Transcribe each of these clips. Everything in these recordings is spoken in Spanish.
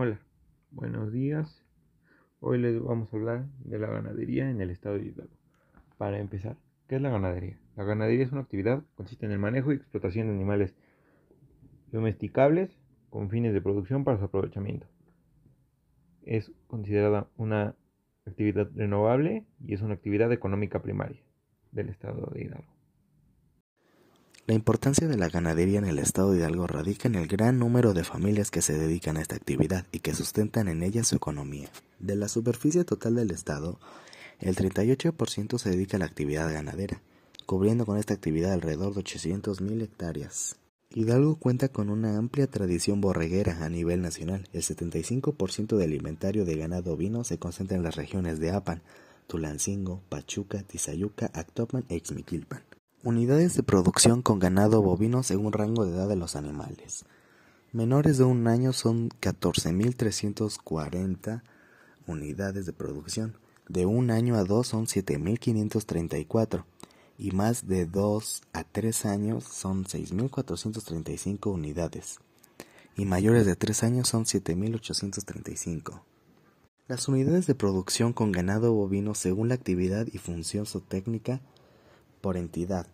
Hola, buenos días. Hoy les vamos a hablar de la ganadería en el estado de Hidalgo. Para empezar, ¿qué es la ganadería? La ganadería es una actividad que consiste en el manejo y explotación de animales domesticables con fines de producción para su aprovechamiento. Es considerada una actividad renovable y es una actividad económica primaria del estado de Hidalgo. La importancia de la ganadería en el estado de Hidalgo radica en el gran número de familias que se dedican a esta actividad y que sustentan en ella su economía. De la superficie total del estado, el 38% se dedica a la actividad ganadera, cubriendo con esta actividad alrededor de 800.000 hectáreas. Hidalgo cuenta con una amplia tradición borreguera a nivel nacional. El 75% del inventario de ganado ovino se concentra en las regiones de Apan, Tulancingo, Pachuca, Tizayuca, Actopan e Ixmiquilpan. Unidades de producción con ganado bovino según rango de edad de los animales. Menores de un año son 14.340 unidades de producción. De un año a dos son 7.534 y más de dos a tres años son 6.435 unidades y mayores de tres años son 7.835. Las unidades de producción con ganado bovino según la actividad y función zootécnica por entidad.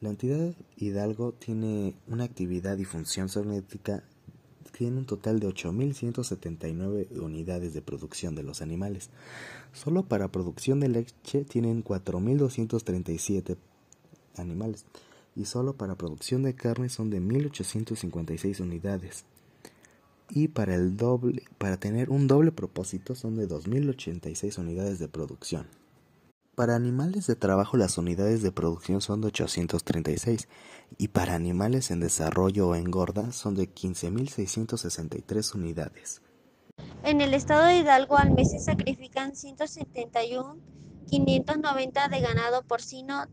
La entidad Hidalgo tiene una actividad y función zootécnica tiene un total de 8.179 unidades de producción de los animales. Solo para producción de leche tienen 4.237 animales y solo para producción de carne son de 1.856 unidades. Y para, el doble, para tener un doble propósito son de 2.086 unidades de producción. Para animales de trabajo las unidades de producción son de 836 y para animales en desarrollo o engorda son de 15.663 unidades. En el estado de Hidalgo al mes se sacrifican 171.590 de ganado porcino,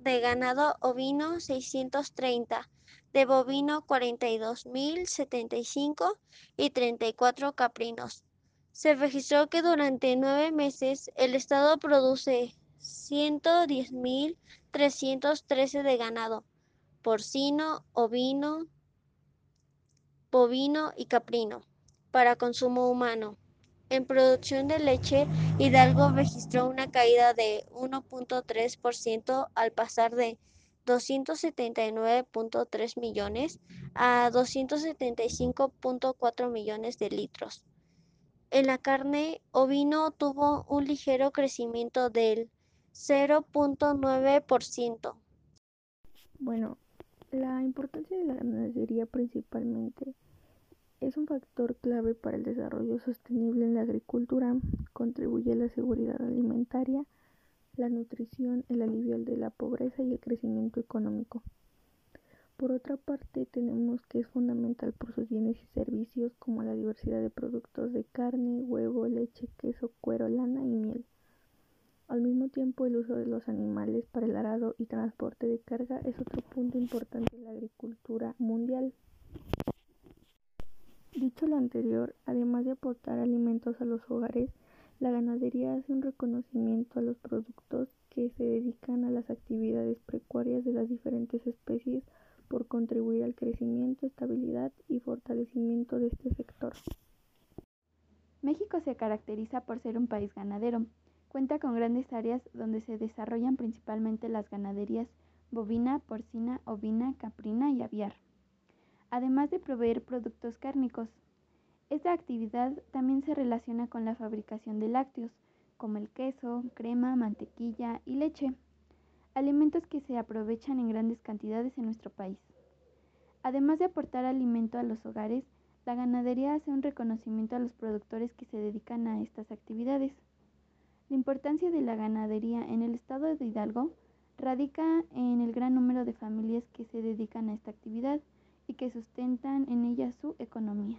de ganado ovino 630, de bovino 42.075 y 34 caprinos. Se registró que durante nueve meses el estado produce 110.313 de ganado, porcino, ovino, bovino y caprino, para consumo humano. En producción de leche, Hidalgo registró una caída de 1.3% al pasar de 279.3 millones a 275.4 millones de litros. En la carne ovino tuvo un ligero crecimiento del 0.9%. Bueno, la importancia de la ganadería principalmente es un factor clave para el desarrollo sostenible en la agricultura, contribuye a la seguridad alimentaria, la nutrición, el alivio de la pobreza y el crecimiento económico. Por otra parte, tenemos que es fundamental por sus bienes y servicios como la diversidad de productos de carne, huevo, leche, queso, cuero, lana y miel. Al mismo tiempo, el uso de los animales para el arado y transporte de carga es otro punto importante en la agricultura mundial. Dicho lo anterior, además de aportar alimentos a los hogares, la ganadería hace un reconocimiento a los productos que se dedican a las actividades precuarias de las diferentes especies por contribuir al crecimiento, estabilidad y fortalecimiento de este sector. México se caracteriza por ser un país ganadero. Cuenta con grandes áreas donde se desarrollan principalmente las ganaderías bovina, porcina, ovina, caprina y aviar, además de proveer productos cárnicos. Esta actividad también se relaciona con la fabricación de lácteos, como el queso, crema, mantequilla y leche alimentos que se aprovechan en grandes cantidades en nuestro país. Además de aportar alimento a los hogares, la ganadería hace un reconocimiento a los productores que se dedican a estas actividades. La importancia de la ganadería en el estado de Hidalgo radica en el gran número de familias que se dedican a esta actividad y que sustentan en ella su economía.